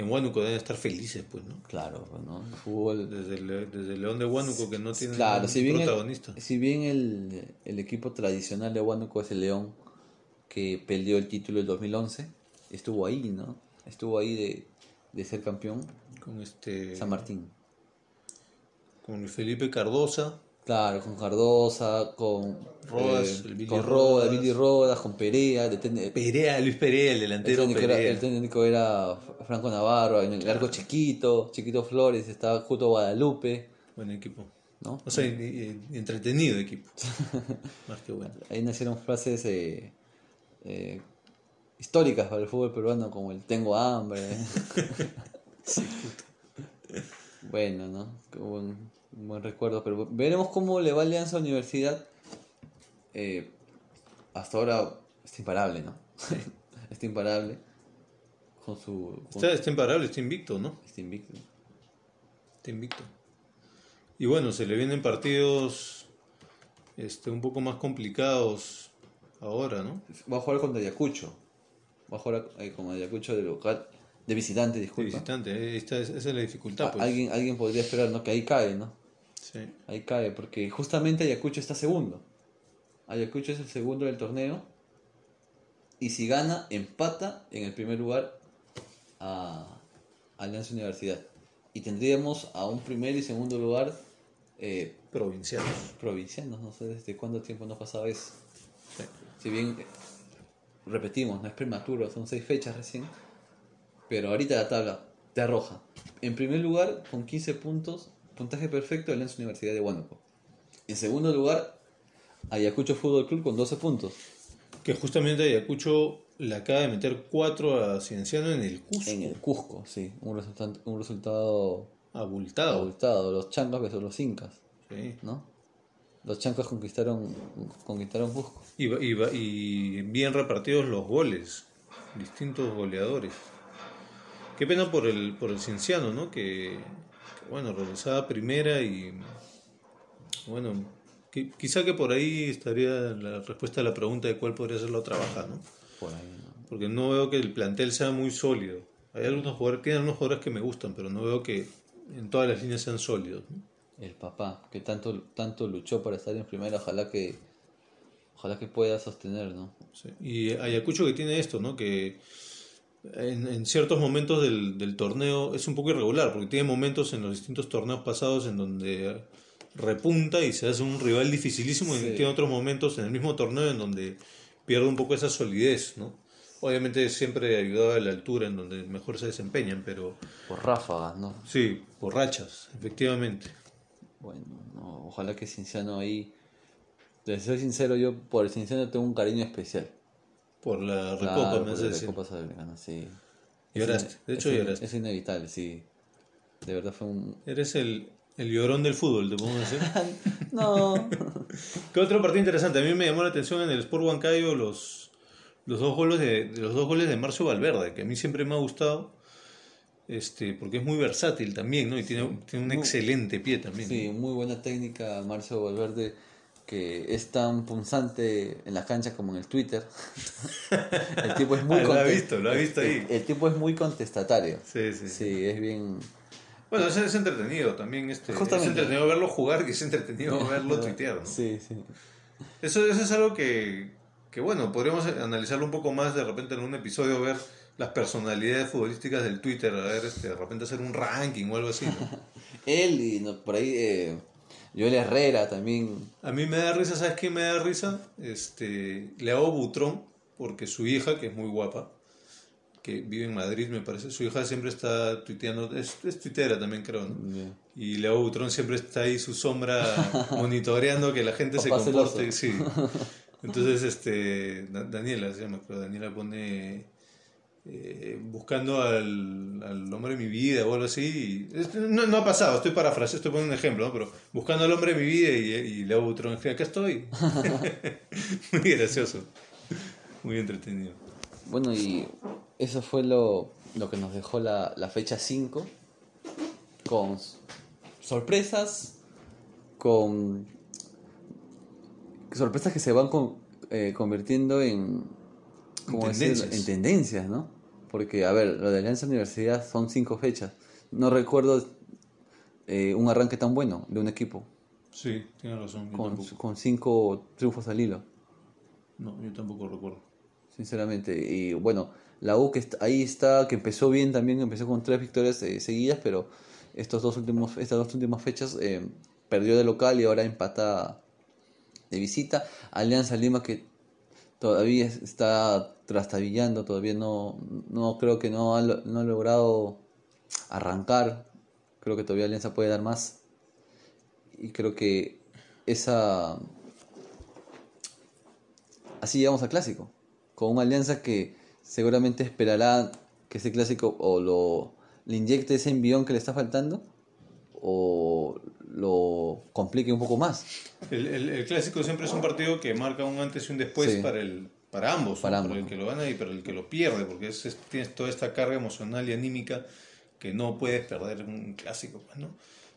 en Huánuco deben estar felices, pues, ¿no? Claro, ¿no? El fútbol. Desde el, desde el León de Huánuco que no tiene Claro, un si bien, protagonista. El, si bien el, el equipo tradicional de Huánuco es el León, que perdió el título el 2011, estuvo ahí, ¿no? Estuvo ahí de, de ser campeón Con este San Martín. con Felipe Cardosa, Claro, con Cardosa, con Rodas, eh, con Rodas, Rodas. Billy Rodas, con Perea, ten- Perea, Luis Perea, el el, delantero era, el técnico era Franco Navarro, en el largo chiquito, chiquito Flores, estaba Justo Guadalupe, Buen equipo. ¿no? O sea, entretenido equipo. Más que bueno. Ahí nacieron frases eh, eh, históricas para el fútbol peruano como el tengo hambre. bueno, ¿no? Qué buen, un buen recuerdo, pero veremos cómo le va a Alianza Universidad. Eh, hasta ahora está imparable, ¿no? está imparable con su... con- Está, está imparable, está invicto, ¿no? está invicto. Está invicto. Y bueno, se le vienen partidos este, un poco más complicados ahora, ¿no? Va a jugar contra Ayacucho. Va a jugar eh, con Ayacucho de local, de visitante, De disculpa. visitante, eh, esta es, esa es la dificultad, pues. alguien, alguien podría esperar, ¿no? Que ahí cae, ¿no? Sí. Ahí cae, porque justamente Ayacucho está segundo. Ayacucho es el segundo del torneo. Y si gana, empata en el primer lugar a Alianza Universidad. Y tendríamos a un primer y segundo lugar eh, Provincianos. provincianos. No sé desde cuánto tiempo no pasaba eso. Sí. Si bien, eh, repetimos, no es prematuro, son seis fechas recién. Pero ahorita la tabla te arroja. En primer lugar, con 15 puntos, puntaje perfecto, Alianza Universidad de Huánuco. En segundo lugar, Ayacucho Fútbol Club con 12 puntos. Que justamente Ayacucho le acaba de meter 4 a Cienciano en el Cusco. En el Cusco, sí. Un resultado, un resultado Abultado. abultado. Los chancas versus los incas, Sí. ¿no? Los chancas conquistaron, conquistaron Cusco. Y, bien repartidos los goles, distintos goleadores. Qué pena por el, por el Cienciano, ¿no? Que, bueno, regresaba primera y bueno, qui- quizá que por ahí estaría la respuesta a la pregunta de cuál podría ser la otra baja, ¿no? Por ahí, ¿no? Porque no veo que el plantel sea muy sólido. Hay algunos jugadores, tiene algunos jugadores que me gustan, pero no veo que en todas las líneas sean sólidos. ¿no? El papá, que tanto, tanto luchó para estar en primera, ojalá que, ojalá que pueda sostener, ¿no? Sí. Y Ayacucho que tiene esto, ¿no? Que en, en ciertos momentos del, del torneo es un poco irregular, porque tiene momentos en los distintos torneos pasados en donde repunta y se hace un rival dificilísimo y tiene otros momentos en el mismo torneo en donde pierde un poco esa solidez, ¿no? Obviamente siempre ayudado a la altura en donde mejor se desempeñan, pero Por ráfagas, ¿no? sí, por rachas, efectivamente. Bueno, no, ojalá que Cinciano ahí. De ser sincero, yo por el Cinciano tengo un cariño especial. Por la Claro, recopa, me por la. Recopa Sudamericana, sí. Lloraste, de hecho es, lloraste. Es inevitable, sí. De verdad fue un... Eres el, el llorón del fútbol, te podemos decir. No. ¿Qué otro partido interesante? A mí me llamó la atención en el Sport Huancayo los, los dos goles de, los dos goles de Marcio Valverde, que a mí siempre me ha gustado, este, porque es muy versátil también, ¿no? Y tiene, tiene un Muy- excelente pie también. Sí, muy buena técnica, Marcio Valverde, que es tan punzante en la cancha como en el Twitter. el tipo es muy Ah, lo ha conte- visto, lo ha visto ahí. El, el tipo es muy contestatario. Sí, sí. Sí, es bien. Bueno, es, es entretenido también. Este, es Justamente. entretenido verlo jugar y es entretenido verlo tuitear, ¿no? Sí, sí. Eso, eso es algo que, que, bueno, podríamos analizarlo un poco más de repente en un episodio, ver las personalidades futbolísticas del Twitter, a ver, este, de repente hacer un ranking o algo así. ¿no? Él y no, por ahí eh, Joel Herrera también. A mí me da risa, ¿sabes qué me da risa? Este, le hago Butrón, porque su hija, que es muy guapa, que vive en Madrid, me parece, su hija siempre está tuiteando, es, es tuitera también creo, ¿no? Y Leo Butrón siempre está ahí su sombra monitoreando que la gente se comporte. Sí. Entonces, este, Da- Daniela se llama, creo, Daniela pone eh, buscando al, al hombre de mi vida o algo así. no, no ha pasado, estoy parafraseando, estoy poniendo un ejemplo, ¿no? pero buscando al hombre de mi vida y, y Leo Butrón escribe, acá estoy. Muy gracioso, muy entretenido. Bueno, y eso fue lo, lo que nos dejó la, la fecha 5. Con sorpresas, con sorpresas que se van con- eh, convirtiendo en, ¿cómo En decirlo? tendencias. en tendencias, ¿no? Porque, a ver, lo de Alianza Universidad son cinco fechas. No recuerdo eh, un arranque tan bueno de un equipo, Sí, tienes razón, con, cinco triunfos al hilo. No, yo tampoco recuerdo. sinceramente. Y bueno, la U que est- ahí está, que empezó bien también, empezó con tres victorias eh, seguidas, pero estos dos últimos, estas dos últimas fechas eh, perdió de local y ahora empata de visita. Alianza Lima que todavía es- está trastabillando, todavía no, no creo que no ha, no ha logrado arrancar. Creo que todavía Alianza puede dar más. Y creo que esa así llegamos al clásico. Con una alianza que seguramente esperará que ese clásico o lo le inyecte ese envión que le está faltando o lo complique un poco más. El, el- el clásico siempre es un partido que marca un antes y un después Sí. para el para ambos, ¿no? Para Para ambos. el que lo gana y para el que lo pierde, porque es, es- tienes toda esta carga emocional y anímica que no puedes perder un clásico, pues, ¿no?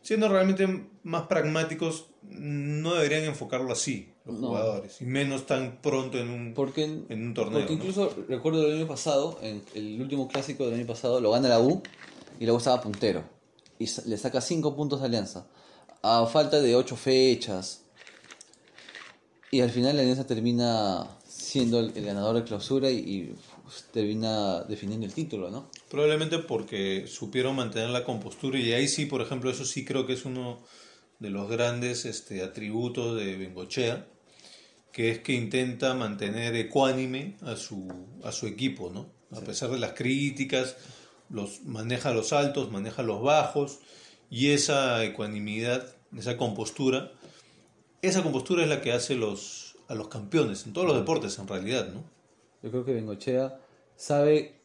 Siendo realmente más pragmáticos, no deberían enfocarlo así los No. jugadores, y menos tan pronto en un, Porque, en un torneo. porque ¿no? incluso recuerdo el año pasado, en el último clásico del año pasado, lo gana la U y la U estaba puntero. Y le saca 5 puntos a Alianza. A falta de 8 fechas. Y al final la Alianza termina siendo el, el ganador de clausura y, y, pues, termina definiendo el título, ¿no? Probablemente porque supieron mantener la compostura y ahí sí, por ejemplo, eso sí creo que es uno de los grandes este, atributos de Bengochea, que es que intenta mantener ecuánime a su, a su equipo, ¿no? A pesar de las críticas, los, maneja los altos, maneja los bajos y esa ecuanimidad, esa compostura, esa compostura es la que hace los, a los campeones en todos los deportes en realidad, ¿no? Yo creo que Bengochea sabe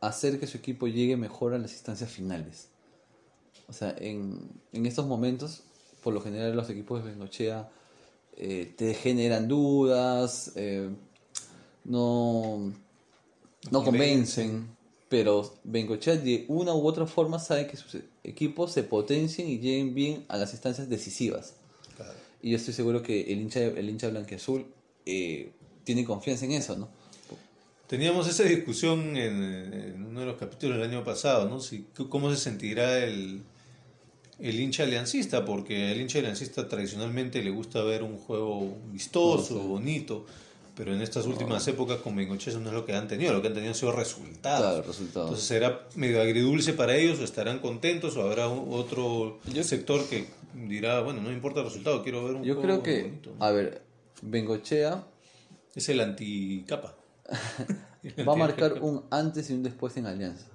hacer que su equipo llegue mejor a las instancias finales. O sea, en, en estos momentos, por lo general los equipos de Bengochea eh, te generan dudas, eh, no, no convencen, pero Bengochea de una u otra forma sabe que sus equipos se potencien y lleguen bien a las instancias decisivas. Claro. Y yo estoy seguro que el hincha, el hincha blanquiazul eh, tiene confianza en eso, ¿no? Teníamos esa discusión en, en uno de los capítulos del año pasado, ¿no? Si, ¿Cómo se sentirá el, el hincha aliancista, porque al hincha aliancista tradicionalmente le gusta ver un juego vistoso, bonito, pero en estas últimas épocas con Bengoche eso no es lo que han tenido, lo que han tenido han sido resultados. Claro, resultados. Entonces será medio agridulce para ellos, o estarán contentos, o habrá otro Yo- sector que dirá, bueno, no importa el resultado, quiero ver un Yo creo que, bonito. a ver, Bengochea Es el anticapa. va a marcar un antes y un después en Alianza.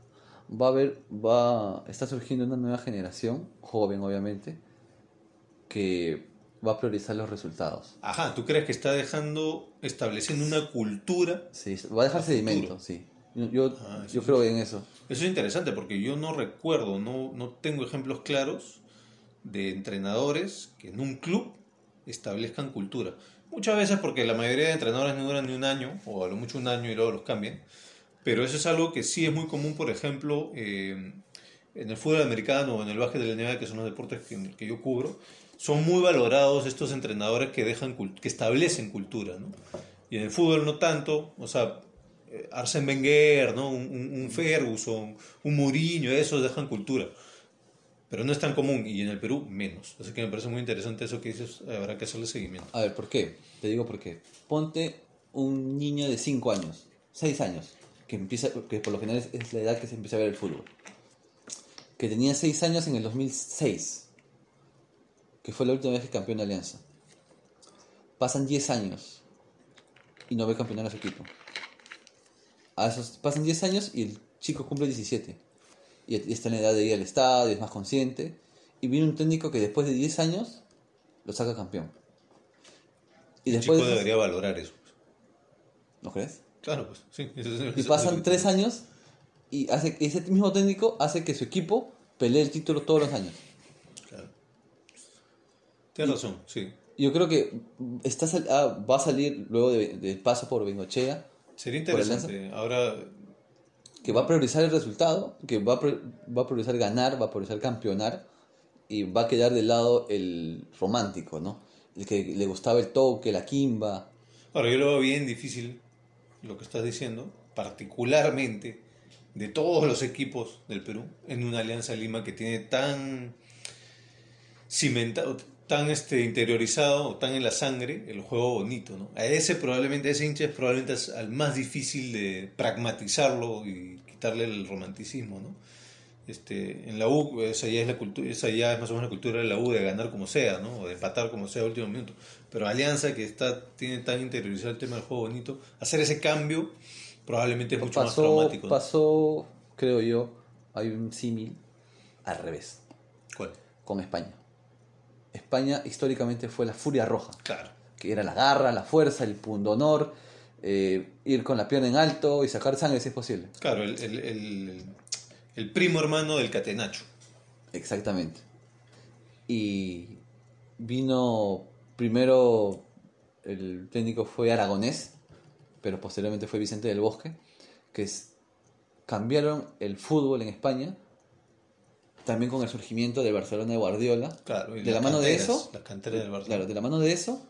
Va a haber, va, está surgiendo una nueva generación, joven obviamente, que va a priorizar los resultados. Ajá, ¿tú crees que está dejando, estableciendo una cultura? Sí, va a dejar A sedimento, futuro. sí. Yo, yo, Ah, yo creo en eso. Eso es interesante porque yo no recuerdo, no, no tengo ejemplos claros de entrenadores que en un club establezcan cultura. Muchas veces porque la mayoría de entrenadores no duran ni un año, o a lo mucho un año y luego los cambian. Pero eso es algo que sí es muy común, por ejemplo, eh, en el fútbol americano o en el básquet de la NBA, que son los deportes que, que yo cubro, son muy valorados estos entrenadores que, dejan, que establecen cultura. ¿no? Y en el fútbol no tanto, o sea, eh, Arsène Wenger, ¿no? un, un- Ferguson, un Mourinho, esos dejan cultura. Pero no es tan común y en el Perú menos. Así que me parece muy interesante eso que dices, habrá que hacerle seguimiento. A ver, ¿por qué? Te digo por qué. Ponte un niño de 5 años, 6 años, que empieza, que por lo general es la edad que se empieza a ver el fútbol. Que tenía 6 años en el 2006, que fue la última vez que campeón de Alianza. Pasan 10 años y no ve campeonar a su equipo. A esos, pasan 10 años y el chico cumple 17. Y está en la edad de ir al estadio, es más consciente. Y viene un técnico que después de 10 años lo saca campeón. Y El después chico debería valorar eso. ¿No crees? Claro, pues sí. Eso Y pasan tres años y hace ese mismo técnico hace que su equipo pelee el título todos los años. Claro. Tienes razón, sí. Yo creo que está ah, va a salir luego de- del paso por Bengochea, Sería interesante. Ahora, que va a priorizar el resultado, que va a, va a priorizar ganar, va a priorizar campeonar y va a quedar de lado el romántico, ¿no? El que le gustaba el toque, la quimba. ahora yo lo veo bien difícil lo que estás diciendo, particularmente de todos los equipos del Perú, en una Alianza Lima que tiene tan cimentado, tan este, interiorizado, tan en la sangre el juego bonito, ¿no? A ese probablemente, a ese hincha es probablemente al más difícil de pragmatizarlo y quitarle el romanticismo, ¿no? Este, en la U, esa ya es la cultura, esa ya es más o menos la cultura de la U de ganar como sea, ¿no? O de empatar como sea a último minuto. Pero Alianza, que está, tiene tan interiorizado el tema del juego bonito, hacer ese cambio probablemente es mucho más Pasó, traumático. ¿no? pasó, creo yo, hay un símil al revés, ¿Cuál? con España. España históricamente fue la furia roja. Claro. que era la garra, la fuerza, el pundonor, eh, ir con la pierna en alto y sacar sangre si es posible. Claro, el, el, el, el primo hermano del catenacho. Exactamente. Y vino primero, el técnico fue Aragonés, pero posteriormente fue Vicente del Bosque, que es- cambiaron el fútbol en España, también con el surgimiento del Barcelona de Guardiola. Claro, y de la mano de eso, del. Claro, de la mano de eso,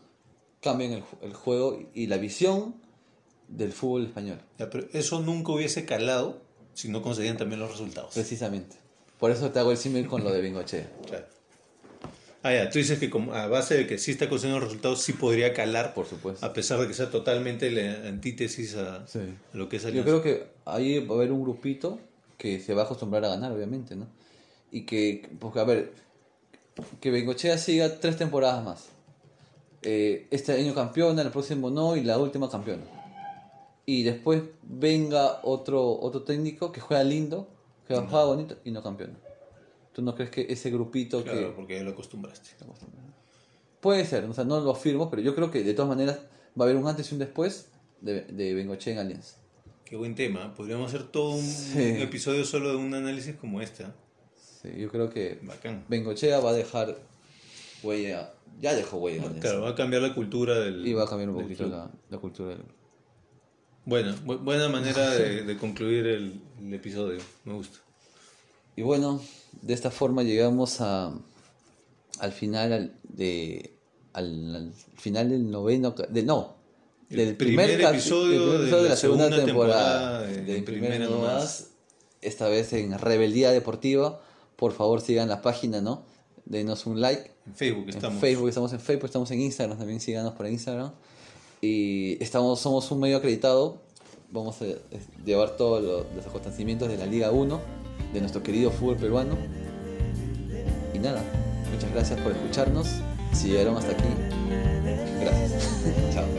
cambian el, ju- el juego y la visión del fútbol español. Ya, pero eso nunca hubiese calado si no conseguían también los resultados. Precisamente. Por eso te hago el símil con lo de Bengochea. Claro. Ah, ya, tú dices que a base de que sí está consiguiendo resultados, sí podría calar, Por supuesto. a pesar de que sea totalmente la antítesis a, Sí. a lo que es Yo Alianza. creo que ahí va a haber un grupito que se va a acostumbrar a ganar, obviamente, ¿no? Y que, porque, a ver, que Bengochea siga tres temporadas más. Eh, este año campeona, el próximo no, y la última campeona. Y después venga otro, otro técnico que juega lindo, que juega bonito y no campeona. ¿Tú no crees que ese grupito Claro, que... porque ya lo acostumbraste. Puede ser, o sea, no lo afirmo, pero yo creo que de todas maneras va a haber un antes y un después de, de Bengochea en Alianza. Qué buen tema. Podríamos hacer todo un, Sí. un episodio solo de un análisis como este. ¿eh? Sí, yo creo que Bacán. Bengochea va a dejar huella, ya dejó huella. en Alianza. Claro, va a cambiar la cultura del. Y va a cambiar un poquito la, la cultura del Bueno, bu- buena manera de, de concluir el, el episodio. Me gusta. Y bueno, de esta forma llegamos a, al final al- de al, al final del noveno del no El del primer episodio del primer de la la segunda, segunda temporada, temporada de de, Nomás. Más, esta vez en Rebeldía Deportiva por favor sigan la página no denos un like. En Facebook estamos. En Facebook, estamos en Facebook, estamos en Instagram, también síganos por Instagram. Y estamos, somos un medio acreditado. Vamos a llevar todos los acontecimientos de la Liga 1, de nuestro querido fútbol peruano. Y nada, muchas gracias por escucharnos. Si llegaron hasta aquí, gracias. Chao.